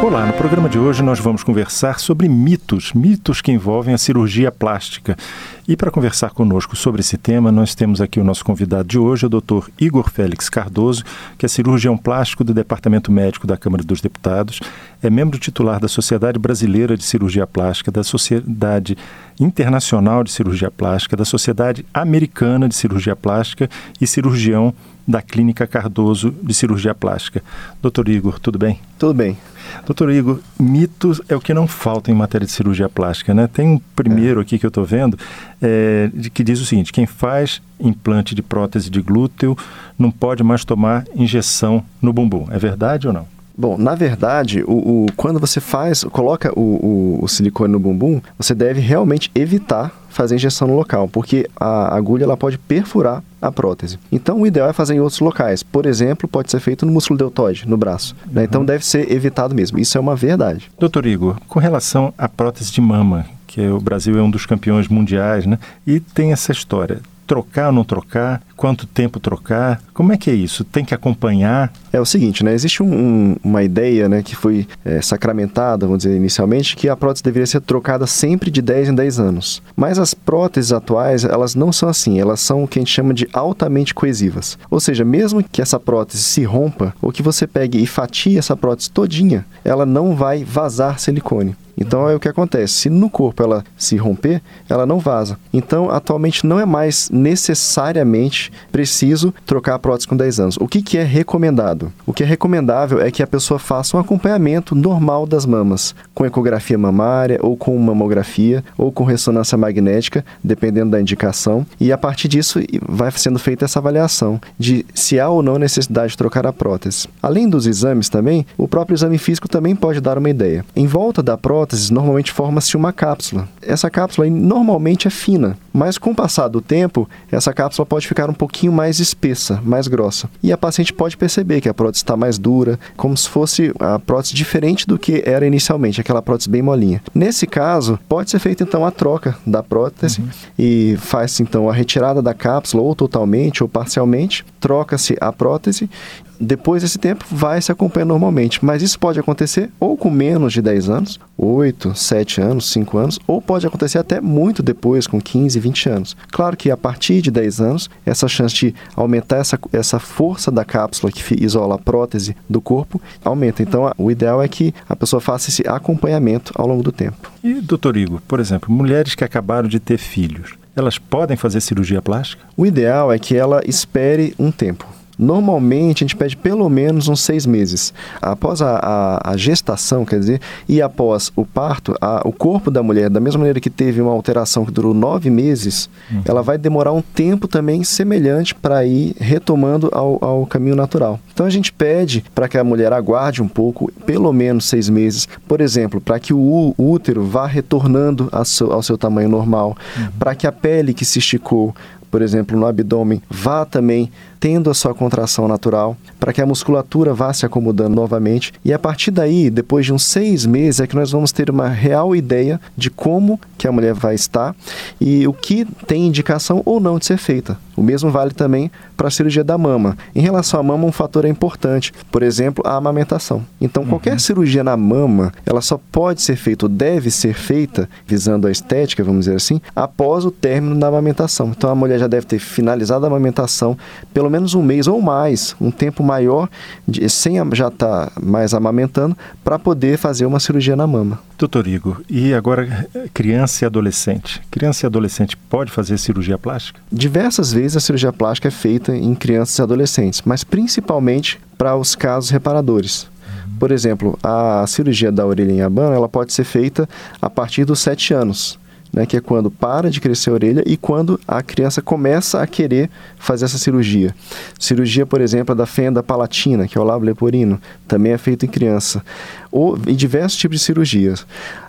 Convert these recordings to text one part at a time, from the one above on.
Olá, no programa de hoje nós vamos conversar sobre mitos, mitos que envolvem a cirurgia plástica. E para conversar conosco sobre esse tema, nós temos aqui o nosso convidado de hoje, o Dr. Igor Félix Cardoso, que é cirurgião plástico do Departamento Médico da Câmara dos Deputados, é membro titular da Sociedade Brasileira de Cirurgia Plástica, da Sociedade Internacional de Cirurgia Plástica, da Sociedade Americana de Cirurgia Plástica e cirurgião da Clínica Cardoso de Cirurgia Plástica. Doutor Igor, tudo bem? Tudo bem. Doutor Igor, mitos é o que não falta em matéria de cirurgia plástica, né? Tem um primeiro é. aqui que eu estou vendo é, que diz o seguinte: quem faz implante de prótese de glúteo não pode mais tomar injeção no bumbum. É verdade ou não? Bom, na verdade, o, o quando você faz, coloca o, o, o, silicone no bumbum, você deve realmente evitar fazer injeção no local, porque a agulha ela pode perfurar a prótese. Então, o ideal é fazer em outros locais. Por exemplo, pode ser feito no músculo deltoide, no braço. Né? Então, deve ser evitado mesmo. Isso é uma verdade. Doutor Igor, com relação à prótese de mama, que o Brasil é um dos campeões mundiais, né? E tem essa história trocar ou não trocar? Quanto tempo trocar? Como é que é isso? Tem que acompanhar? É o seguinte, né? Existe um, um, uma ideia né, que foi é, sacramentada, vamos dizer inicialmente, que a prótese deveria ser trocada sempre de 10 em 10 anos. Mas as próteses atuais, elas não são assim. Elas são o que a gente chama de altamente coesivas. Ou seja, mesmo que essa prótese se rompa, ou que você pegue e fatie essa prótese todinha, ela não vai vazar silicone. Então é o que acontece. Se no corpo ela se romper, ela não vaza. Então, atualmente não é mais necessariamente preciso trocar a prótese com 10 anos. O que, que é recomendado? O que é recomendável é que a pessoa faça um acompanhamento normal das mamas, com ecografia mamária, ou com mamografia, ou com ressonância magnética, dependendo da indicação. E a partir disso vai sendo feita essa avaliação de se há ou não necessidade de trocar a prótese. Além dos exames também, o próprio exame físico também pode dar uma ideia. Em volta da prótese, normalmente forma-se uma cápsula. Essa cápsula normalmente é fina, mas com o passar do tempo, essa cápsula pode ficar um pouquinho mais espessa, mais grossa. E a paciente pode perceber que a prótese está mais dura, como se fosse a prótese diferente do que era inicialmente, aquela prótese bem molinha. Nesse caso, pode ser feita então a troca da prótese uhum. e faz então a retirada da cápsula ou totalmente ou parcialmente, troca-se a prótese depois desse tempo vai se acompanhando normalmente, mas isso pode acontecer ou com menos de 10 anos, 8, 7 anos, 5 anos, ou pode acontecer até muito depois, com 15, 20 anos. Claro que a partir de 10 anos, essa chance de aumentar essa, essa força da cápsula que isola a prótese do corpo aumenta. Então, o ideal é que a pessoa faça esse acompanhamento ao longo do tempo. E, doutor Igor, por exemplo, mulheres que acabaram de ter filhos, elas podem fazer cirurgia plástica? O ideal é que ela espere um tempo. Normalmente a gente pede pelo menos uns seis meses. Após a, a, a gestação, quer dizer, e após o parto, a, o corpo da mulher, da mesma maneira que teve uma alteração que durou nove meses, uhum. ela vai demorar um tempo também semelhante para ir retomando ao, ao caminho natural. Então a gente pede para que a mulher aguarde um pouco, pelo menos seis meses, por exemplo, para que o útero vá retornando ao seu, ao seu tamanho normal, uhum. para que a pele que se esticou por exemplo, no abdômen, vá também tendo a sua contração natural, para que a musculatura vá se acomodando novamente. E a partir daí, depois de uns seis meses, é que nós vamos ter uma real ideia de como que a mulher vai estar e o que tem indicação ou não de ser feita. O mesmo vale também para a cirurgia da mama. Em relação à mama, um fator é importante, por exemplo, a amamentação. Então, uhum. qualquer cirurgia na mama, ela só pode ser feita ou deve ser feita, visando a estética, vamos dizer assim, após o término da amamentação. Então, a mulher já deve ter finalizado a amamentação pelo menos um mês ou mais, um tempo maior, de, sem já estar tá mais amamentando, para poder fazer uma cirurgia na mama. Doutor Igor, e agora criança e adolescente? Criança e adolescente pode fazer cirurgia plástica? Diversas vezes a cirurgia plástica é feita em crianças e adolescentes, mas principalmente para os casos reparadores. Por exemplo, a cirurgia da orelha em abano ela pode ser feita a partir dos 7 anos né, que é quando para de crescer a orelha e quando a criança começa a querer fazer essa cirurgia. Cirurgia, por exemplo, da fenda palatina, que é o lábio leporino, também é feita em criança, ou em diversos tipos de cirurgias.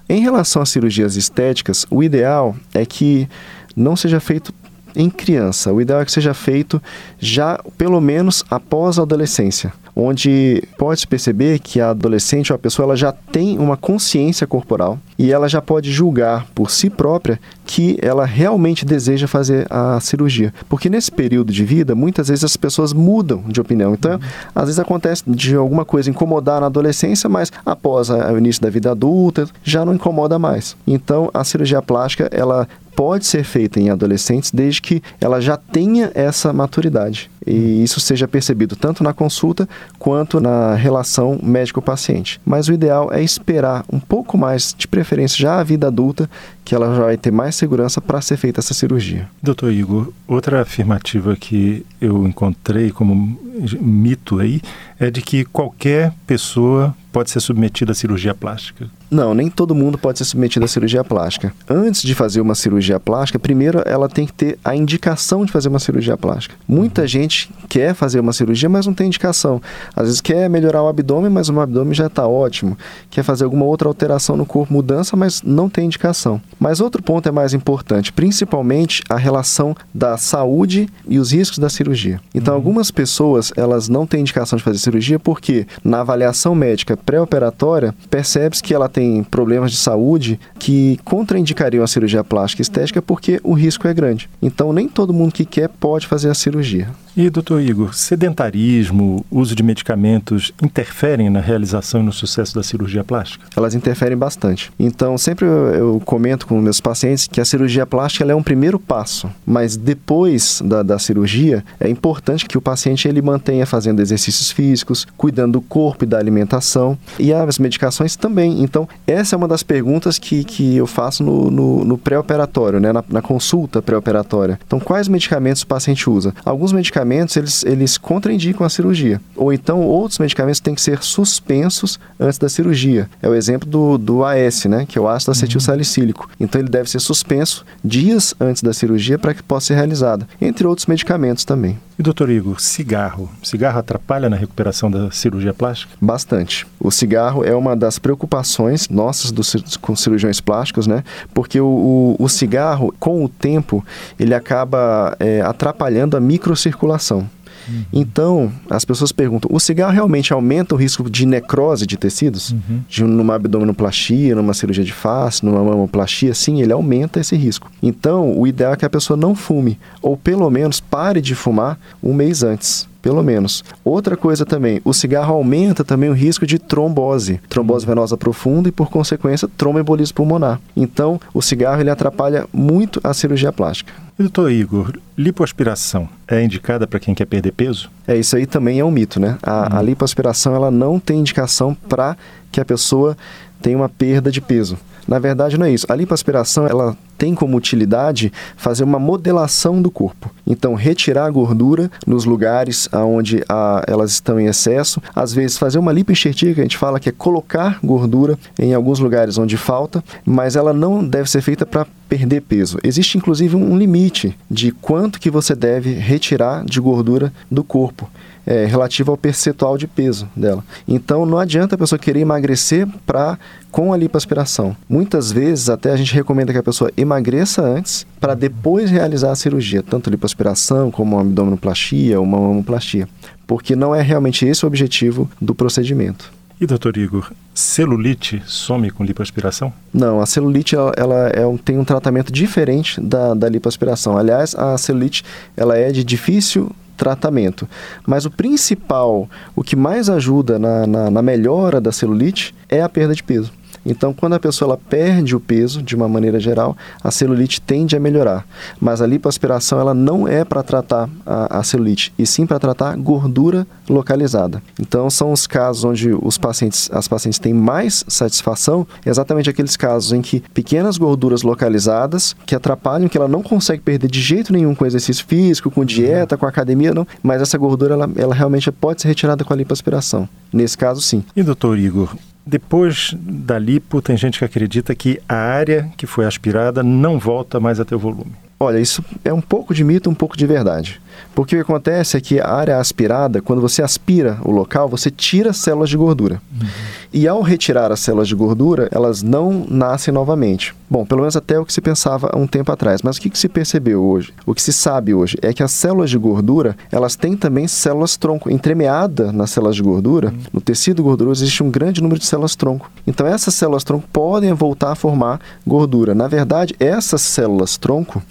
Em relação às cirurgias estéticas, o ideal é que não seja feito em criança. O ideal é que seja feito já pelo menos após a adolescência. Onde pode-se perceber que a adolescente ou a pessoa ela já tem uma consciência corporal e ela já pode julgar por si própria que ela realmente deseja fazer a cirurgia. Porque nesse período de vida, muitas vezes as pessoas mudam de opinião. Então, uhum. às vezes acontece de alguma coisa incomodar na adolescência, mas após o início da vida adulta, já não incomoda mais. Então, a cirurgia plástica, ela pode ser feita em adolescentes desde que ela já tenha essa maturidade e isso seja percebido tanto na consulta quanto na relação médico-paciente. Mas o ideal é esperar um pouco mais, de preferência já a vida adulta, que ela já vai ter mais segurança para ser feita essa cirurgia. Doutor Igor, outra afirmativa que eu encontrei como mito aí é de que qualquer pessoa pode ser submetida à cirurgia plástica. Não, nem todo mundo pode ser submetido à cirurgia plástica. Antes de fazer uma cirurgia plástica, primeiro ela tem que ter a indicação de fazer uma cirurgia plástica. Muita gente quer fazer uma cirurgia, mas não tem indicação. Às vezes quer melhorar o abdômen, mas o abdômen já está ótimo. Quer fazer alguma outra alteração no corpo, mudança, mas não tem indicação. Mas outro ponto é mais importante, principalmente a relação da saúde e os riscos da cirurgia. Então, uhum. algumas pessoas elas não têm indicação de fazer cirurgia porque na avaliação médica pré-operatória percebe-se que ela tem tem problemas de saúde que contraindicariam a cirurgia plástica estética porque o risco é grande. Então, nem todo mundo que quer pode fazer a cirurgia. E, doutor Igor, sedentarismo, uso de medicamentos interferem na realização e no sucesso da cirurgia plástica? Elas interferem bastante. Então, sempre eu, comento com meus pacientes que a cirurgia plástica é um primeiro passo, mas depois da, da cirurgia, é importante que o paciente ele mantenha fazendo exercícios físicos, cuidando do corpo e da alimentação, e as medicações também. Então, essa é uma das perguntas que, que eu faço no, no, no pré-operatório, né? na, na consulta pré-operatória. Então, quais medicamentos o paciente usa? Alguns medicamentos medicamentos eles, eles contraindicam a cirurgia. Ou então outros medicamentos têm que ser suspensos antes da cirurgia. É o exemplo do, do AS, né, que é o ácido acetil salicílico. Então ele deve ser suspenso dias antes da cirurgia para que possa ser realizada, entre outros medicamentos também. E doutor Igor, cigarro. Cigarro atrapalha na recuperação da cirurgia plástica? Bastante. O cigarro é uma das preocupações nossas com cirurgiões plásticos, né? Porque o, o, o cigarro, com o tempo, ele acaba é, atrapalhando a microcirculação. Uhum. Então, as pessoas perguntam: o cigarro realmente aumenta o risco de necrose de tecidos? Uhum. De, numa abdominoplastia, numa cirurgia de face, numa mamoplastia? Sim, ele aumenta esse risco. Então, o ideal é que a pessoa não fume, ou pelo menos pare de fumar um mês antes pelo menos. Outra coisa também, o cigarro aumenta também o risco de trombose, trombose venosa profunda e por consequência tromboembolismo pulmonar. Então, o cigarro ele atrapalha muito a cirurgia plástica. Doutor Igor, lipoaspiração é indicada para quem quer perder peso? É, isso aí também é um mito, né? A, a uhum. lipoaspiração ela não tem indicação para que a pessoa tenha uma perda de peso. Na verdade, não é isso. A lipoaspiração, ela tem como utilidade fazer uma modelação do corpo. Então, retirar a gordura nos lugares onde a, elas estão em excesso. Às vezes, fazer uma lipoenxertia, que a gente fala que é colocar gordura em alguns lugares onde falta, mas ela não deve ser feita para perder peso. Existe, inclusive, um limite de quanto que você deve retirar de gordura do corpo é, relativo ao percentual de peso dela. Então não adianta a pessoa querer emagrecer para com a lipoaspiração. Muitas vezes até a gente recomenda que a pessoa emagreça antes para depois realizar a cirurgia, tanto lipoaspiração como uma abdominoplastia ou uma mamoplastia, porque não é realmente esse o objetivo do procedimento. E doutor Igor, celulite some com lipoaspiração? Não, a celulite ela, ela é um, tem um tratamento diferente da, da lipoaspiração. Aliás, a celulite ela é de difícil tratamento. Mas o principal, o que mais ajuda na, na, na melhora da celulite é a perda de peso. Então, quando a pessoa perde o peso, de uma maneira geral, a celulite tende a melhorar. Mas a lipoaspiração ela não é para tratar a, a, celulite, e sim para tratar gordura localizada. Então, são os casos onde os pacientes, as pacientes têm mais satisfação, exatamente aqueles casos em que pequenas gorduras localizadas que atrapalham, que ela não consegue perder de jeito nenhum com exercício físico, com dieta, com academia, não. Mas essa gordura ela, ela realmente pode ser retirada com a lipoaspiração. Nesse caso, sim. E doutor Igor, depois da lipo, tem gente que acredita que a área que foi aspirada não volta mais a ter o volume. Olha, isso é um pouco de mito, um pouco de verdade. Porque o que acontece é que a área aspirada, quando você aspira o local, você tira células de gordura. Uhum. E ao retirar as células de gordura, elas não nascem novamente. Bom, pelo menos até o que se pensava há um tempo atrás. Mas o que, que se percebeu hoje? O que se sabe hoje é que as células de gordura, elas têm também células tronco. Entremeada nas células de gordura, uhum. no tecido gorduroso, existe um grande número de células tronco. Então essas células tronco podem voltar a formar gordura. Na verdade, essas células tronco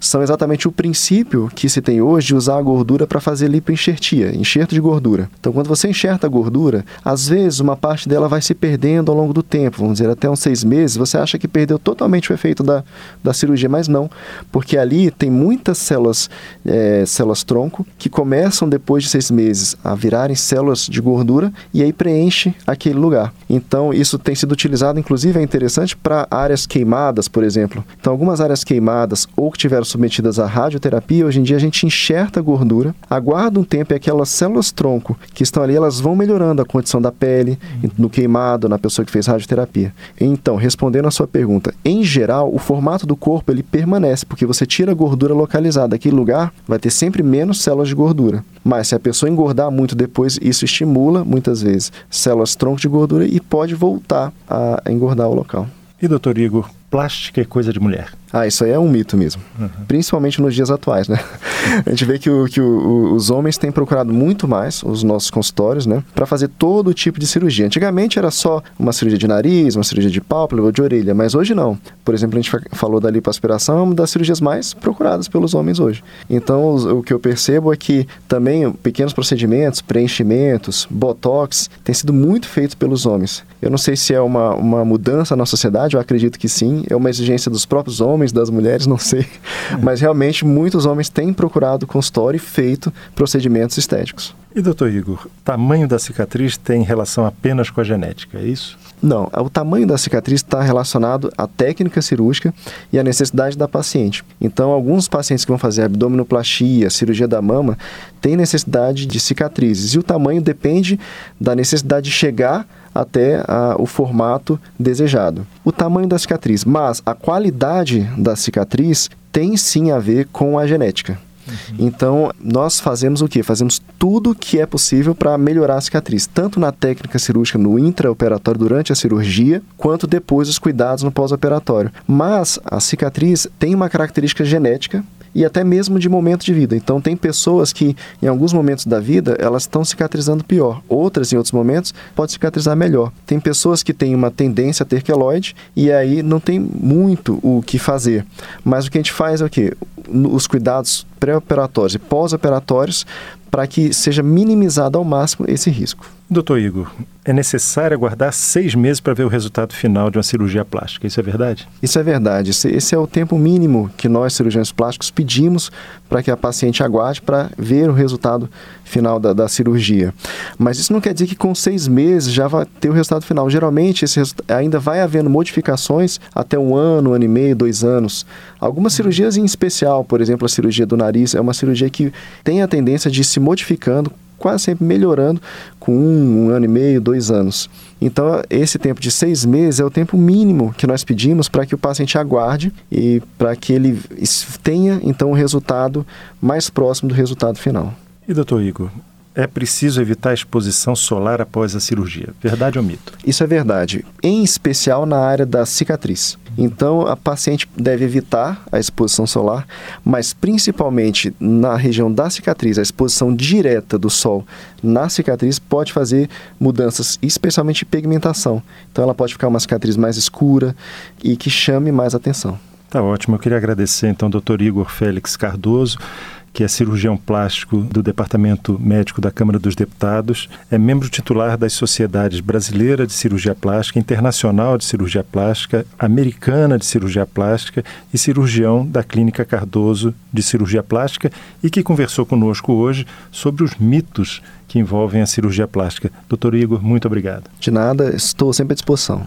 são exatamente o princípio que se tem hoje de usar a gordura para fazer lipoenxertia, enxerto de gordura. Então, quando você enxerta a gordura, às vezes uma parte dela vai se perdendo ao longo do tempo, vamos dizer, até uns seis meses, você acha que perdeu totalmente o efeito da, da cirurgia, mas não, porque ali tem muitas células, é, células tronco, que começam depois de seis meses a virarem células de gordura e aí preenche aquele lugar. Então, isso tem sido utilizado, inclusive, é interessante para áreas queimadas, por exemplo. Então, algumas áreas queimadas ou que tiveram submetidas à radioterapia, hoje em dia a gente enxerta a gordura, aguarda um tempo e aquelas células tronco que estão ali, elas vão melhorando a condição da pele, uhum. no queimado, na pessoa que fez radioterapia. Então, respondendo a sua pergunta, em geral, o formato do corpo ele permanece, porque você tira a gordura localizada. Aquele lugar vai ter sempre menos células de gordura. Mas se a pessoa engordar muito depois, isso estimula, muitas vezes, células tronco de gordura e pode voltar a engordar o local. E doutor Igor, plástica é coisa de mulher? Ah, isso aí é um mito mesmo. Uhum. Principalmente nos dias atuais, né? A gente vê que, o, que o, os homens têm procurado muito mais os nossos consultórios, né? Para fazer todo tipo de cirurgia. Antigamente era só uma cirurgia de nariz, uma cirurgia de pálpebra ou de orelha, mas hoje não. Por exemplo, a gente falou da lipoaspiração, é uma das cirurgias mais procuradas pelos homens hoje. Então, o, o que eu percebo é que também pequenos procedimentos, preenchimentos, botox, têm sido muito feitos pelos homens. Eu não sei se é uma, uma mudança na sociedade, eu acredito que sim, é uma exigência dos próprios homens das mulheres, não sei. É. Mas realmente muitos homens têm procurado consultório e feito procedimentos estéticos. E doutor Igor, tamanho da cicatriz tem relação apenas com a genética, é isso? Não, o tamanho da cicatriz está relacionado à técnica cirúrgica e à necessidade da paciente. Então, alguns pacientes que vão fazer abdominoplastia, cirurgia da mama, têm necessidade de cicatrizes e o tamanho depende da necessidade de chegar até a, o formato desejado. O tamanho da cicatriz, mas a qualidade da cicatriz tem sim a ver com a genética. Uhum. Então, nós fazemos o que? Fazemos tudo que é possível para melhorar a cicatriz, tanto na técnica cirúrgica no intraoperatório durante a cirurgia, quanto depois os cuidados no pós-operatório. Mas a cicatriz tem uma característica genética e até mesmo de momento de vida. Então tem pessoas que em alguns momentos da vida elas estão cicatrizando pior, outras em outros momentos pode cicatrizar melhor. Tem pessoas que têm uma tendência a ter queloide e aí não tem muito o que fazer. Mas o que a gente faz é o quê? Os cuidados pré-operatórios e pós-operatórios para que seja minimizado ao máximo esse risco. Doutor Igor, é necessário aguardar seis meses para ver o resultado final de uma cirurgia plástica, isso é verdade? Isso é verdade. Esse é o tempo mínimo que nós, cirurgiões plásticos, pedimos para que a paciente aguarde para ver o resultado final da, da, cirurgia. Mas isso não quer dizer que com seis meses já vai ter o resultado final. Geralmente, esse ainda vai havendo modificações até um ano, um ano e meio, dois anos. Algumas cirurgias em especial, por exemplo, a cirurgia do nariz, é uma cirurgia que tem a tendência de se modificando quase sempre melhorando com um, um ano e meio, dois anos. Então, esse tempo de seis meses é o tempo mínimo que nós pedimos para que o paciente aguarde e para que ele tenha, então, o um resultado mais próximo do resultado final. E, doutor Igor, é preciso evitar a exposição solar após a cirurgia. Verdade ou mito? Isso é verdade, em especial na área da cicatriz. Então, a paciente deve evitar a exposição solar, mas principalmente na região da cicatriz, a exposição direta do sol na cicatriz pode fazer mudanças, especialmente pigmentação. Então, ela pode ficar uma cicatriz mais escura e que chame mais atenção. Tá ótimo. Eu queria agradecer então ao Dr. Igor Félix Cardoso que é cirurgião plástico do Departamento Médico da Câmara dos Deputados, é membro titular das Sociedades Brasileira de Cirurgia Plástica, Internacional de Cirurgia Plástica, Americana de Cirurgia Plástica e cirurgião da Clínica Cardoso de Cirurgia Plástica e que conversou conosco hoje sobre os mitos que envolvem a cirurgia plástica. Doutor Igor, muito obrigado. De nada, estou sempre à disposição.